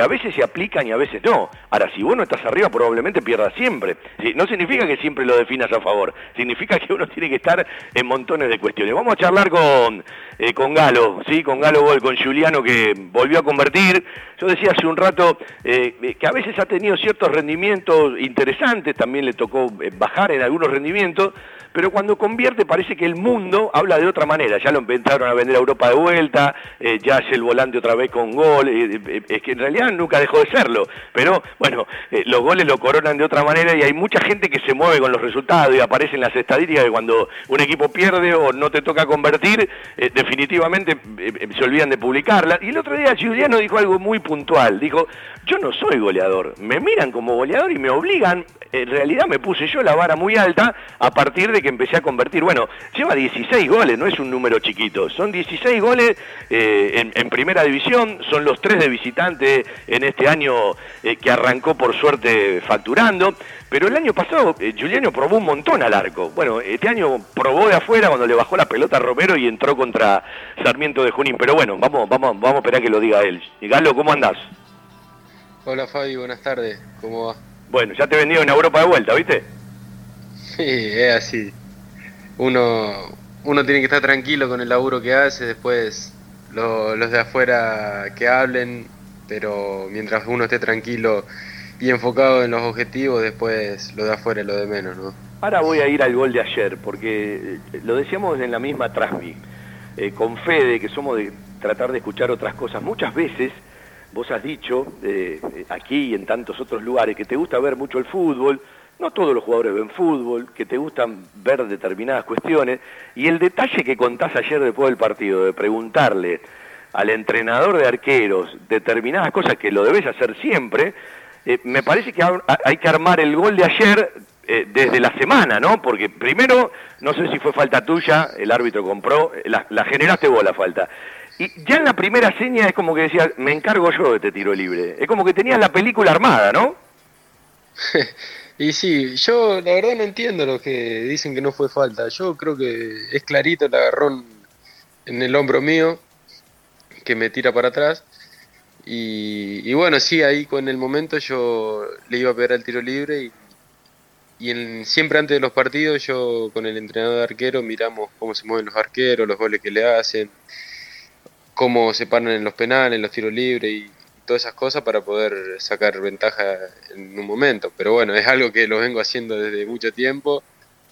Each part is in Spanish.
a veces se aplican y a veces no. Ahora, si vos no estás arriba, probablemente pierdas siempre. No significa que siempre lo definas a favor, significa que uno tiene que estar en montones de cuestiones. Vamos a charlar con, eh, con Galo, ¿sí? con Galo Gol, con Juliano que volvió a convertir. Yo decía hace un rato eh, que a veces ha tenido ciertos rendimientos interesantes, también le tocó eh, bajar en algunos rendimientos, pero cuando convierte parece que el mundo habla de otra manera. Ya lo empezaron a vender a Europa de vuelta, ya es el volante otra vez con gol. Es que en realidad nunca dejó de serlo. Pero bueno, los goles lo coronan de otra manera y hay mucha gente que se mueve con los resultados y aparecen las estadísticas que cuando un equipo pierde o no te toca convertir, definitivamente se olvidan de publicarla. Y el otro día Giuliano dijo algo muy puntual. Dijo, yo no soy goleador. Me miran como goleador y me obligan. En realidad me puse yo la vara muy alta a partir de que empecé a convertir. Bueno, lleva 16 goles, no es un número chiquito. Son 16 goles eh, en, primera división, son los tres de visitante en este año eh, que arrancó por suerte facturando. Pero el año pasado eh, Juliano probó un montón al arco. Bueno, este año probó de afuera cuando le bajó la pelota a Romero y entró contra Sarmiento de Junín. Pero bueno, vamos, vamos, vamos a esperar que lo diga él. Galo, ¿cómo andás? Hola Fabi, buenas tardes. ¿Cómo va? Bueno, ya te vendido en Europa de vuelta, ¿viste? Sí, es así. Uno, uno tiene que estar tranquilo con el laburo que hace, después los de afuera que hablen, pero mientras uno esté tranquilo y enfocado en los objetivos, después lo de afuera es lo de menos, ¿no? Ahora voy a ir al gol de ayer, porque eh, lo decíamos en la misma Trasmi, eh, con Fede, que somos de tratar de escuchar otras cosas. Muchas veces vos has dicho, eh, aquí y en tantos otros lugares, que te gusta ver mucho el fútbol, no todos los jugadores ven fútbol, que te gustan ver determinadas cuestiones, y el detalle que contás ayer después del partido, de preguntarle al entrenador de arqueros determinadas cosas que lo debes hacer siempre, eh, me parece que hay que armar el gol de ayer eh, desde la semana, ¿no? Porque primero, no sé si fue falta tuya, el árbitro compró, la, la generaste vos la falta. Y ya en la primera seña es como que decía, me encargo yo de este tiro libre. Es como que tenías la película armada, ¿no? Y sí, yo la verdad no entiendo lo que dicen que no fue falta. Yo creo que es clarito el agarrón en el hombro mío que me tira para atrás. Y, bueno, sí, ahí con el momento yo le iba a pegar el tiro libre y, siempre antes de los partidos yo con el entrenador de arquero miramos cómo se mueven los arqueros, los goles que le hacen, cómo se paran en los penales, en los tiros libres y, todas esas cosas para poder sacar ventaja en un momento. Pero bueno, es algo que lo vengo haciendo desde mucho tiempo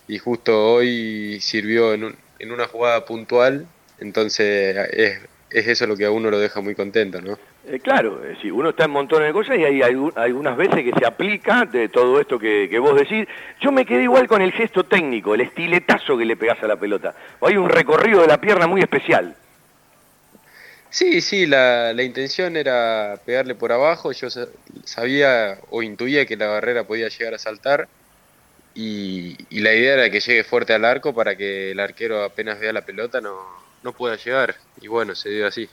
y justo hoy sirvió en, en una jugada puntual, entonces es, es, eso lo que a uno lo deja muy contento, ¿no? Eh, claro, si uno está en montones de cosas y hay algunas veces que se aplica de todo esto que, que, vos decís. Yo me quedé igual con el gesto técnico, el estiletazo que le pegás a la pelota. Hay un recorrido de la pierna muy especial. Sí, sí, la, la, intención era pegarle por abajo. Yo sabía o intuía que la barrera podía llegar a saltar. Y, la idea era que llegue fuerte al arco para que el arquero apenas vea la pelota no, no pueda llegar. Y bueno, se dio así.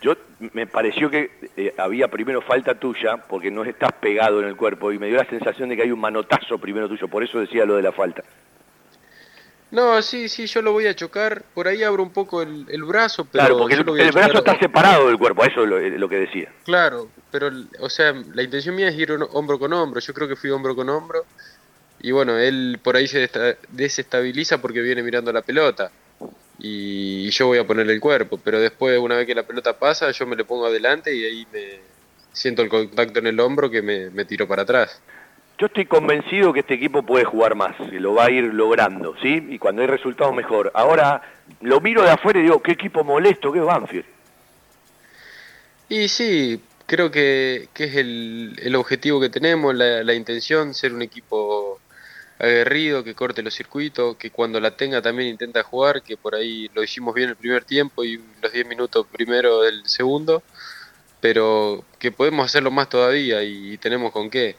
Yo me pareció que eh, había primero falta tuya porque no estás pegado en el cuerpo y me dio la sensación de que hay un manotazo primero tuyo, por eso decía lo de la falta. No, sí, sí, yo lo voy a chocar. Por ahí abro un poco el, brazo. Pero claro, porque el, brazo está separado del cuerpo, eso es lo, que decía. Claro, pero, o sea, la intención mía es ir hombro con hombro. Yo creo que fui hombro con hombro. Y bueno, él por ahí se desestabiliza porque viene mirando la pelota. Y, yo voy a ponerle el cuerpo. Pero después, una vez que la pelota pasa, yo me le pongo adelante y ahí me siento el contacto en el hombro que me, me tiro para atrás. Yo estoy convencido que este equipo puede jugar más, y lo va a ir logrando, ¿sí? Y cuando hay resultados mejor. Ahora lo miro de afuera y digo, qué equipo molesto que es Banfield. Y sí, creo que, es el, objetivo que tenemos, la, la, intención, ser un equipo aguerrido, que corte los circuitos, que cuando la tenga también intenta jugar, que por ahí lo hicimos bien el primer tiempo y los 10 minutos primero del segundo, pero que podemos hacerlo más todavía y tenemos con qué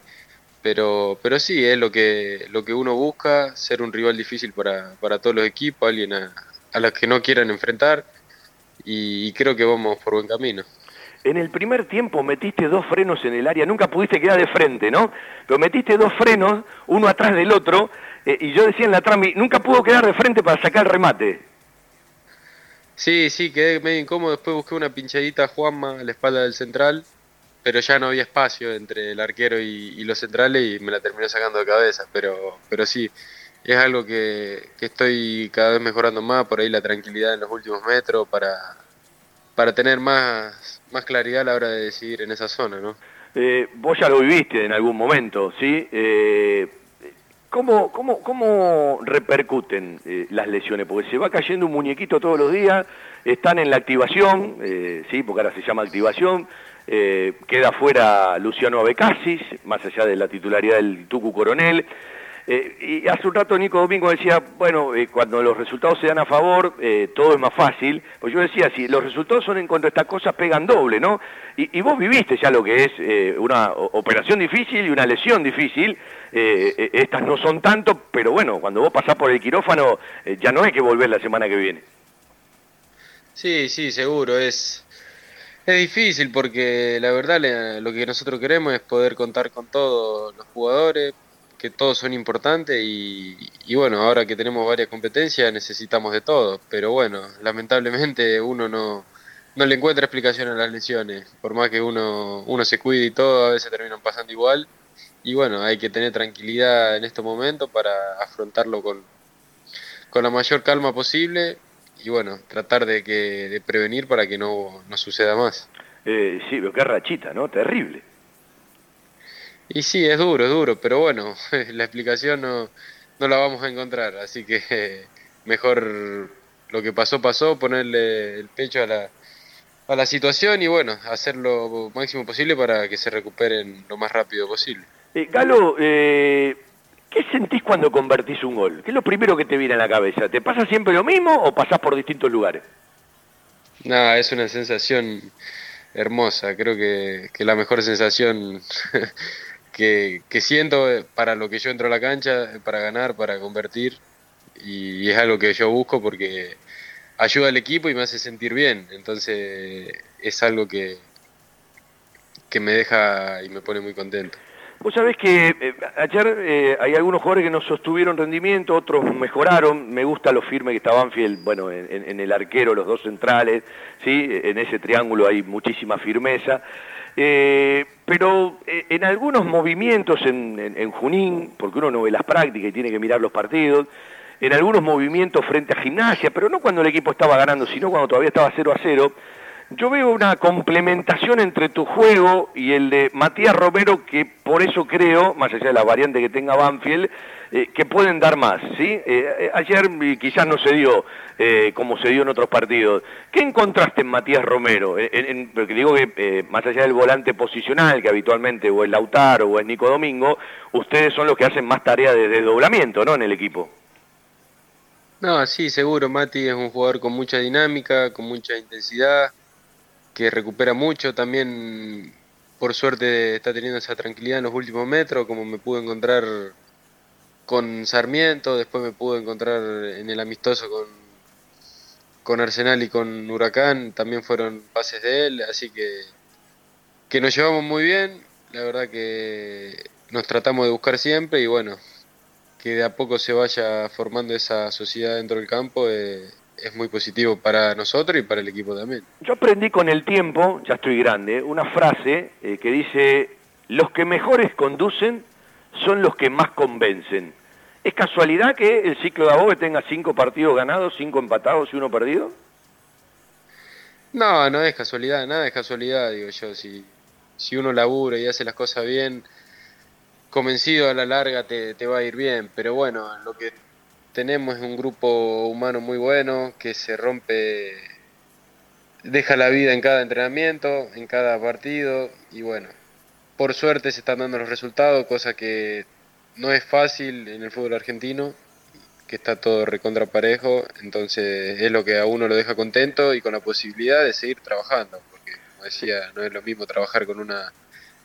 pero, pero sí, es lo que, lo que uno busca, ser un rival difícil para, para todos los equipos, alguien a, a los que no quieran enfrentar, y, creo que vamos por buen camino. En el primer tiempo metiste dos frenos en el área, nunca pudiste quedar de frente, ¿no? Pero metiste dos frenos, uno atrás del otro, eh, y yo decía en la trami, nunca pudo quedar de frente para sacar el remate. Sí, sí, quedé medio incómodo, después busqué una pinchadita a Juanma a la espalda del central, pero ya no había espacio entre el arquero y, los centrales y me la terminó sacando de cabeza, pero, pero sí, es algo que, estoy cada vez mejorando más, por ahí la tranquilidad en los últimos metros para, para tener más, más claridad a la hora de decidir en esa zona, ¿no? Eh, vos ya lo viviste en algún momento, ¿sí? Eh, ¿cómo, cómo, cómo, repercuten eh, las lesiones? Porque se va cayendo un muñequito todos los días, están en la activación, ¿sí? Porque ahora se llama activación, queda fuera Luciano Abecasis, más allá de la titularidad del Tucu Coronel, eh, y hace un rato Nico Domingo decía, bueno, eh, cuando los resultados se dan a favor, eh, todo es más fácil. Pues yo decía, si los resultados son en contra de estas cosas, pegan doble, ¿no? Y, vos viviste ya lo que es una operación difícil y una lesión difícil. estas no son tanto, pero bueno, cuando vos pasás por el quirófano, ya no hay que volver la semana que viene. Sí, sí, seguro. Es, es difícil porque la verdad lo que nosotros queremos es poder contar con todos los jugadores, que todos son importantes y, bueno, ahora que tenemos varias competencias necesitamos de todo, pero bueno, lamentablemente uno no, no le encuentra explicación a las lesiones, por más que uno, uno se cuide y todo, a veces terminan pasando igual y bueno, hay que tener tranquilidad en estos momentos para afrontarlo con, con la mayor calma posible y bueno, tratar de, que, de prevenir para que no, no suceda más. Eh, sí, pero qué rachita, ¿no? Terrible. Y sí, es duro, es duro, pero bueno, la explicación no, no la vamos a encontrar, así que mejor lo que pasó, pasó, ponerle el pecho a la, a la situación y bueno, hacer lo máximo posible para que se recuperen lo más rápido posible. Eh, Galo, eh, ¿qué sentís cuando convertís un gol? ¿Qué es lo primero que te viene a la cabeza? ¿Te pasa siempre lo mismo o pasás por distintos lugares? Nada, es una sensación hermosa, creo que, que la mejor sensación que, siento eh, para lo que yo entro a la cancha, para ganar, para convertir, y, es algo que yo busco porque ayuda al equipo y me hace sentir bien, entonces es algo que, que me deja y me pone muy contento. Vos sabés que eh, ayer eh, hay algunos jugadores que no sostuvieron rendimiento, otros mejoraron. Me gusta lo firme que está Banfield, bueno, en, el arquero, los dos centrales, ¿sí? En ese triángulo hay muchísima firmeza. Eh, pero eh, en algunos movimientos en, Junín, porque uno no ve las prácticas y tiene que mirar los partidos, en algunos movimientos frente a gimnasia, pero no cuando el equipo estaba ganando, sino cuando todavía estaba 0 a 0, yo veo una complementación entre tu juego y el de Matías Romero, que por eso creo, más allá de la variante que tenga Banfield, eh, que pueden dar más. ¿sí? Eh, eh, ayer quizás no se dio como se dio en otros partidos. ¿Qué encontraste en Matías Romero? porque digo que más allá del volante posicional, que habitualmente o es Lautaro o es Nico Domingo, ustedes son los que hacen más tarea de desdoblamiento ¿no? en el equipo. No, sí, seguro. Mati es un jugador con mucha dinámica, con mucha intensidad que recupera mucho, también por suerte está teniendo esa tranquilidad en los últimos metros, como me pude encontrar con Sarmiento, después me pude encontrar en el amistoso con, con Arsenal y con Huracán, también fueron pases de él, así que, que nos llevamos muy bien, la verdad que nos tratamos de buscar siempre y bueno, que de a poco se vaya formando esa sociedad dentro del campo. Eh, es muy positivo para nosotros y para el equipo también. Yo aprendí con el tiempo, ya estoy grande, una frase eh, que dice, los que mejores conducen son los que más convencen. ¿Es casualidad que el ciclo de Abogue tenga cinco partidos ganados, cinco empatados y uno perdido? No, no es casualidad, nada es casualidad, digo yo. Si, si uno labura y hace las cosas bien, convencido a la larga te, te va a ir bien. Pero bueno, lo que tenemos un grupo humano muy bueno que se rompe, deja la vida en cada entrenamiento, en cada partido y bueno, por suerte se están dando los resultados, cosa que no es fácil en el fútbol argentino, que está todo recontra parejo, entonces es lo que a uno lo deja contento y con la posibilidad de seguir trabajando, porque como decía, no es lo mismo trabajar con una,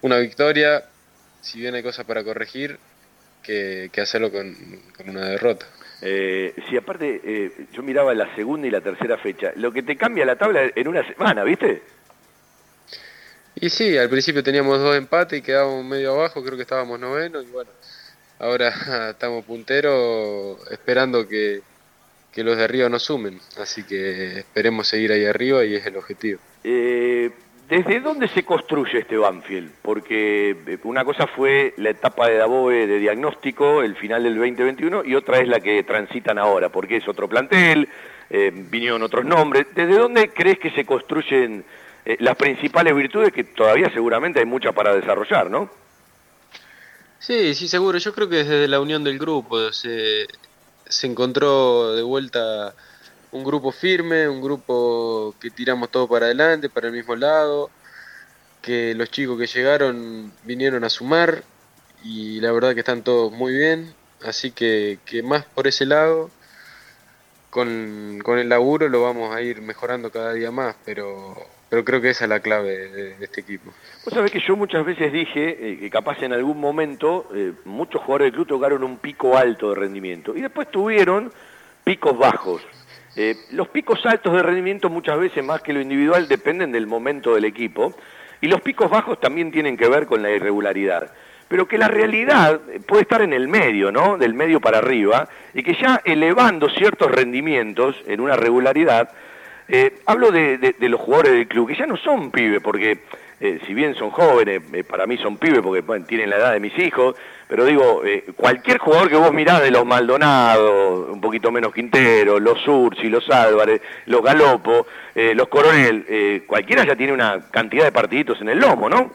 una victoria, si bien hay cosas para corregir, que, hacerlo con una derrota. Eh, si aparte, eh, yo miraba la segunda y la tercera fecha, lo que te cambia la tabla en una semana, ¿viste? Y sí, al principio teníamos dos empates y quedábamos medio abajo, creo que estábamos noveno y bueno, ahora estamos punteros esperando que, que los de arriba nos sumen, así que esperemos seguir ahí arriba y es el objetivo. Eh, ¿Desde dónde se construye este Banfield? Porque eh, una cosa fue la etapa de Daboe de diagnóstico, el final del 2021, y otra es la que transitan ahora, porque es otro plantel, eh, vinieron otros nombres. ¿Desde dónde crees que se construyen eh, las principales virtudes que todavía seguramente hay muchas para desarrollar, no? Sí, sí, seguro. Yo creo que desde la unión del grupo se, se encontró de vuelta un grupo firme, un grupo que tiramos todo para adelante, para el mismo lado, que los chicos que llegaron vinieron a sumar y la verdad que están todos muy bien, así que, que más por ese lado, con, con, el laburo lo vamos a ir mejorando cada día más, pero, pero creo que esa es la clave de, este equipo. Vos sabés que yo muchas veces dije eh, que capaz en algún momento eh, muchos jugadores del club tocaron un pico alto de rendimiento y después tuvieron picos bajos. Eh, los picos altos de rendimiento muchas veces más que lo individual dependen del momento del equipo y los picos bajos también tienen que ver con la irregularidad. Pero que la realidad puede estar en el medio, ¿no? Del medio para arriba y que ya elevando ciertos rendimientos en una regularidad, eh, hablo de, los jugadores del club, que ya no son pibes, porque eh, si bien son jóvenes, para mí son pibes porque tienen la edad de mis hijos, pero digo, eh, cualquier jugador que vos mirás de los Maldonado, un poquito menos Quintero, los Ursi, los Álvarez, los Galopo, eh, los Coronel, eh, cualquiera ya tiene una cantidad de partiditos en el lomo, ¿no?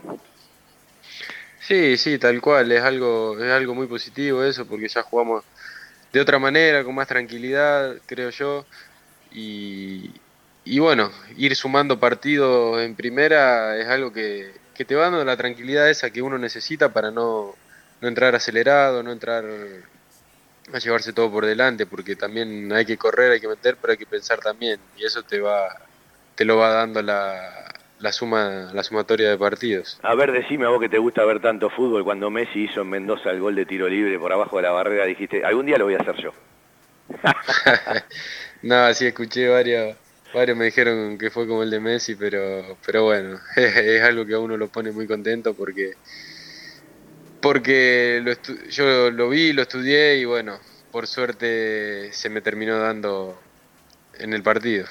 Sí, sí, tal cual, es algo, es algo muy positivo eso, porque ya jugamos de otra manera, con más tranquilidad, creo yo, y, y bueno, ir sumando partidos en primera es algo que, que te va dando la tranquilidad esa que uno necesita para no no entrar acelerado, no entrar a llevarse todo por delante, porque también hay que correr, hay que meter, pero hay que pensar también, y eso te va, te lo va dando la, la suma, la sumatoria de partidos. A ver, decime a vos que te gusta ver tanto fútbol, cuando Messi hizo en Mendoza el gol de tiro libre por abajo de la barrera, dijiste, algún día lo voy a hacer yo. no, sí escuché varios, varios me dijeron que fue como el de Messi, pero, pero bueno, es algo que a uno lo pone muy contento porque porque yo lo vi, lo estudié y bueno, por suerte se me terminó dando en el partido.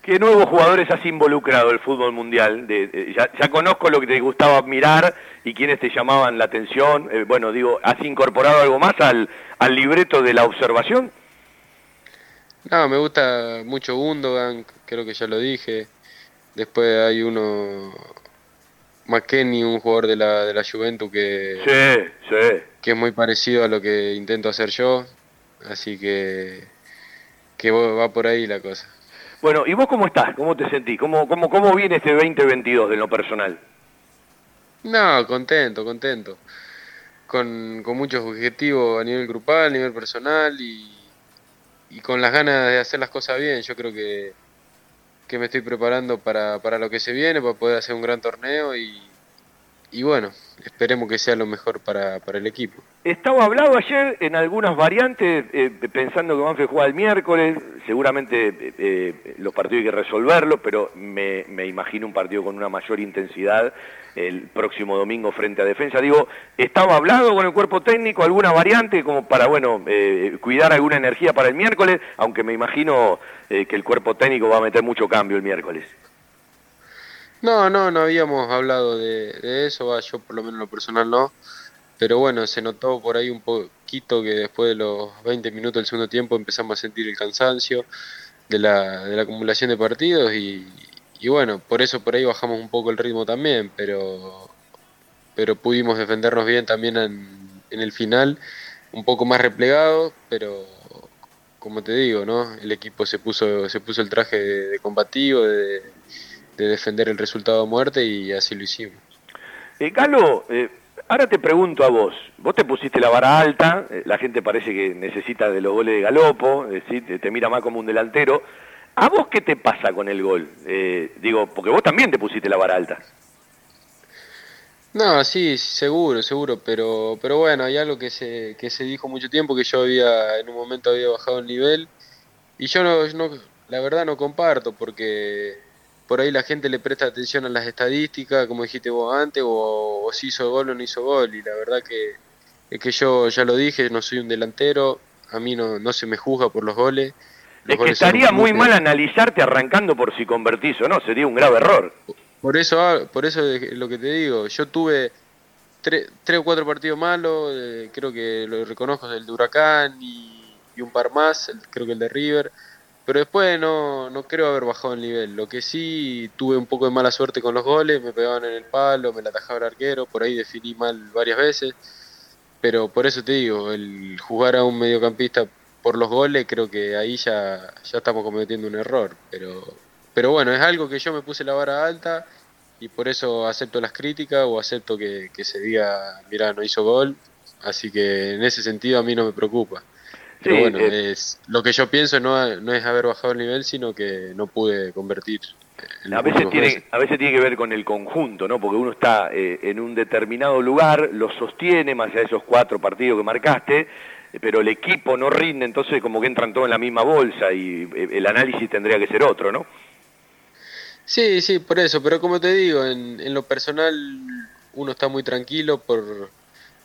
¿Qué nuevos jugadores has involucrado el fútbol mundial? ya, conozco lo que te gustaba mirar y quiénes te llamaban la atención. Eh, bueno, digo, ¿has incorporado algo más al, al libreto de la observación? No, me gusta mucho Gundogan, creo que ya lo dije. Después hay uno, McKenny, un jugador de la, de la Juventus que, que es muy parecido a lo que intento hacer yo, así que, que va por ahí la cosa. Bueno, ¿y vos cómo estás? ¿Cómo te sentís? ¿Cómo, cómo, cómo viene este 2022 de lo personal? No, contento, contento. Con, con muchos objetivos a nivel grupal, a nivel personal y, y con las ganas de hacer las cosas bien. Yo creo que, que me estoy preparando para, para lo que se viene, para poder hacer un gran torneo y, y bueno, esperemos que sea lo mejor para, para el equipo. Estaba hablado ayer en algunas variantes, eh, pensando que Banfield juega el miércoles, seguramente eh, eh, los partidos hay que resolverlos, pero me, me, imagino un partido con una mayor intensidad el próximo domingo frente a Defensa. Digo, ¿estaba hablado con el cuerpo técnico alguna variante como para, bueno, cuidar alguna energía para el miércoles? Aunque me imagino que el cuerpo técnico va a meter mucho cambio el miércoles. No, no, no habíamos hablado de, eso, yo por lo menos lo personal no, pero bueno, se notó por ahí un poquito que después de los 20 minutos del segundo tiempo empezamos a sentir el cansancio de la, de la acumulación de partidos y, bueno, por eso por ahí bajamos un poco el ritmo también, pero, pero pudimos defendernos bien también en, el final, un poco más replegado, pero como te digo, ¿no? El equipo se puso, se puso el traje de combativo, de de defender el resultado a muerte y así lo hicimos. Eh, Galo, eh, ahora te pregunto a vos, vos te pusiste la vara alta, eh, la gente parece que necesita de los goles de Galopo, te, te, mira más como un delantero. ¿A vos qué te pasa con el gol? Digo, porque vos también te pusiste la vara alta. No, sí, seguro, seguro, pero, pero bueno, hay algo que se, que se dijo mucho tiempo, que yo había, en un momento había bajado el nivel, y yo no, no la verdad no comparto, porque por ahí la gente le presta atención a las estadísticas, como dijiste vos antes, o, si hizo gol o no hizo gol. Y la verdad que es que yo ya lo dije, no soy un delantero, a mí no, no se me juzga por los goles. es que estaría muy mal analizarte arrancando por si convertís o no, sería un grave error. Por eso, ah, por eso es lo que te digo, yo tuve tres, o cuatro partidos malos, eh, creo que lo reconozco, el de Huracán y, un par más, creo que el de River, pero después no, no creo haber bajado el nivel. Lo que sí tuve un poco de mala suerte con los goles, me pegaban en el palo, me la atajaba el arquero, por ahí definí mal varias veces, pero por eso te digo, el jugar a un mediocampista por los goles, creo que ahí ya, ya estamos cometiendo un error, pero pero bueno, es algo que yo me puse la vara alta y por eso acepto las críticas o acepto que, se diga, mira, no hizo gol, así que en ese sentido a mí no me preocupa. Pero bueno, eh, es, lo que yo pienso no, no es haber bajado el nivel, sino que no pude convertir. a veces, tiene, a veces tiene que ver con el conjunto, ¿no? Porque uno está eh, en un determinado lugar, lo sostiene, más allá de esos cuatro partidos que marcaste, pero el equipo no rinde, entonces como que entran todos en la misma bolsa y eh, el análisis tendría que ser otro, ¿no? Sí, sí, por eso, pero como te digo, en, en lo personal uno está muy tranquilo por,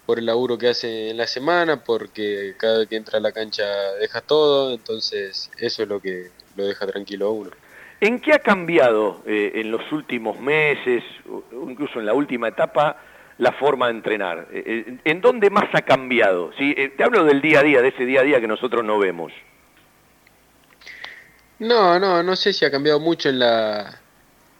por el laburo que hace en la semana, porque cada vez que entra a la cancha deja todo, entonces eso es lo que lo deja tranquilo a uno. ¿En qué ha cambiado eh, en los últimos meses, o incluso en la última etapa, la forma de entrenar? Eh, eh, ¿En dónde más ha cambiado? ¿Sí? te hablo del día a día, de ese día a día que nosotros no vemos. No, no, no sé si ha cambiado mucho en la,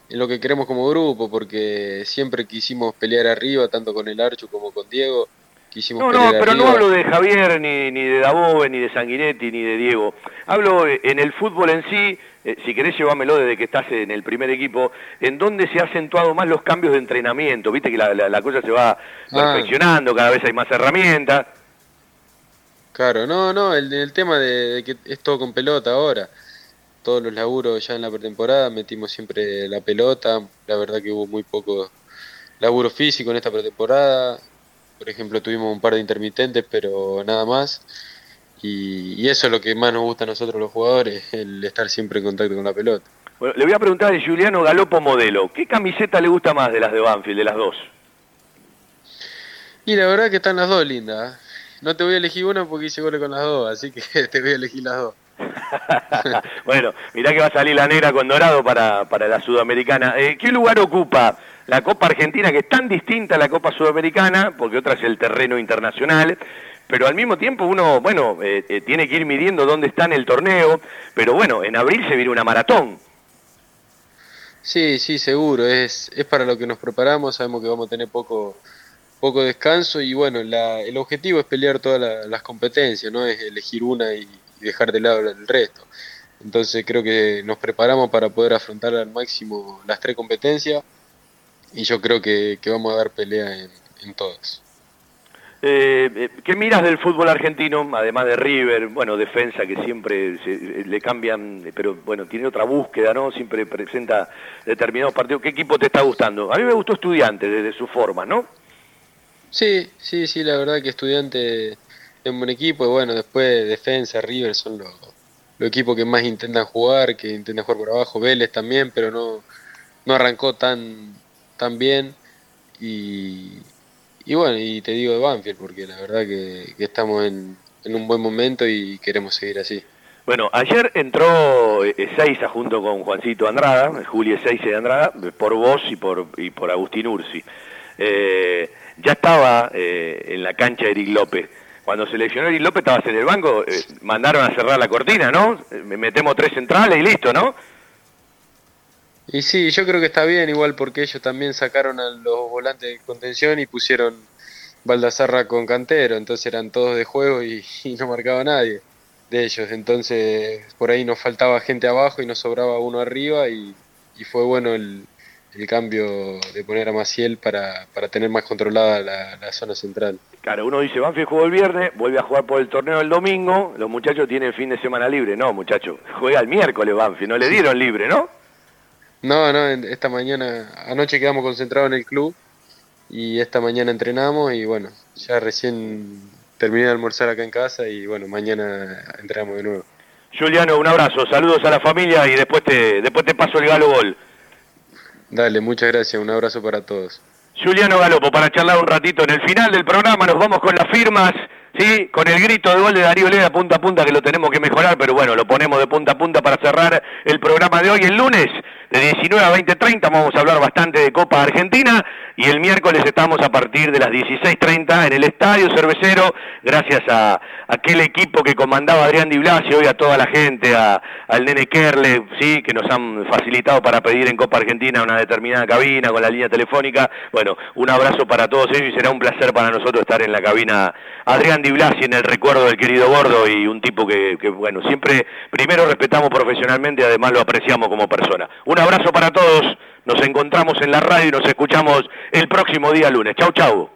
en lo que queremos como grupo, porque siempre quisimos pelear arriba, tanto con el Archo como con Diego. Quisimos no, no, pero no hablo de Javier, ni, ni de Dabove, ni de Sanguinetti, ni de Diego. Hablo en el fútbol en sí, eh, si querés llevámelo desde que estás en el primer equipo, en donde se ha acentuado más los cambios de entrenamiento. Viste que la, la, cosa se va ah. perfeccionando, cada vez hay más herramientas. Claro, no, no, el, el tema de que es todo con pelota ahora todos los laburos ya en la pretemporada, metimos siempre la pelota, la verdad que hubo muy poco laburo físico en esta pretemporada, por ejemplo tuvimos un par de intermitentes, pero nada más, y, eso es lo que más nos gusta a nosotros los jugadores, el estar siempre en contacto con la pelota. Bueno, le voy a preguntar a Juliano Galopo Modelo, ¿qué camiseta le gusta más de las de Banfield, de las dos? Y la verdad que están las dos lindas. ¿eh? No te voy a elegir una porque hice goles con las dos, así que te voy a elegir las dos. bueno, mirá que va a salir la negra con dorado para, para la sudamericana. Eh, ¿Qué lugar ocupa la Copa Argentina, que es tan distinta a la Copa Sudamericana, porque otra es el terreno internacional? Pero al mismo tiempo uno, bueno, eh, eh, tiene que ir midiendo dónde está en el torneo, pero bueno, en abril se viene una maratón. Sí, sí, seguro, es, es para lo que nos preparamos, sabemos que vamos a tener poco, poco descanso y bueno, la, el objetivo es pelear todas las competencias, no es elegir una y, y dejar de lado el resto. Entonces creo que nos preparamos para poder afrontar al máximo las tres competencias y yo creo que, vamos a dar pelea en, en todas. Eh, eh, ¿Qué miras del fútbol argentino, además de River, bueno, defensa que siempre le cambian, pero bueno, tiene otra búsqueda, ¿no? Siempre presenta determinados partidos. ¿Qué equipo te está gustando? A mí me gustó Estudiante desde su forma, ¿no? Sí, sí, sí, la verdad que Estudiante un buen equipo y bueno, después defensa, River son los, equipos que más intentan jugar, que intentan jugar por abajo, Vélez también, pero no, no arrancó tan, tan bien y, y bueno, y te digo de Banfield porque la verdad que, estamos en, en, un buen momento y queremos seguir así. Bueno, ayer entró Ezeiza junto con Juancito Andrada, Julio Ezeiza de Andrada, por vos y por, y por Agustín Ursi. Eh, ya estaba eh, en la cancha Eric López cuando seleccionó Eric López estabas en el banco, eh, mandaron a cerrar la cortina, ¿no? Eh, metemos tres centrales y listo, ¿no? Y sí, yo creo que está bien igual porque ellos también sacaron a los volantes de contención y pusieron Baldazarra con Cantero, entonces eran todos de juego y, no marcaba nadie de ellos, entonces por ahí nos faltaba gente abajo y nos sobraba uno arriba y fue bueno el, el cambio de poner a Maciel para, para tener más controlada la, zona central. Claro, uno dice, Banfield jugó el viernes, vuelve a jugar por el torneo el domingo, los muchachos tienen fin de semana libre. No, muchachos, juega el miércoles Banfield, no le dieron libre, ¿no? No, no, esta mañana, anoche quedamos concentrados en el club y esta mañana entrenamos y bueno, ya recién terminé de almorzar acá en casa y bueno, mañana entrenamos de nuevo. Juliano, un abrazo, saludos a la familia y después te, después te paso el galo gol. Dale, muchas gracias, un abrazo para todos. Juliano Galopo, para charlar un ratito en el final del programa, nos vamos con las firmas, ¿sí? Con el grito de gol de Darío Leda punta a punta, que lo tenemos que mejorar, pero bueno, lo ponemos de punta a punta para cerrar el programa de hoy. El lunes de 19 a 20.30 vamos a hablar bastante de Copa Argentina y el miércoles estamos a partir de las 16.30 en el Estadio Cervecero, gracias a aquel equipo que comandaba Adrián Di Blasio y a toda la gente, al nene Kerle, sí, que nos han facilitado para pedir en Copa Argentina una determinada cabina con la línea telefónica. Bueno, un abrazo para todos ellos y será un placer para nosotros estar en la cabina Adrián Di Blasi en el recuerdo del querido Gordo y un tipo que, que bueno, siempre primero respetamos profesionalmente y además lo apreciamos como persona. Un abrazo para todos. Nos encontramos en la radio y nos escuchamos el próximo día lunes. Chau, chau.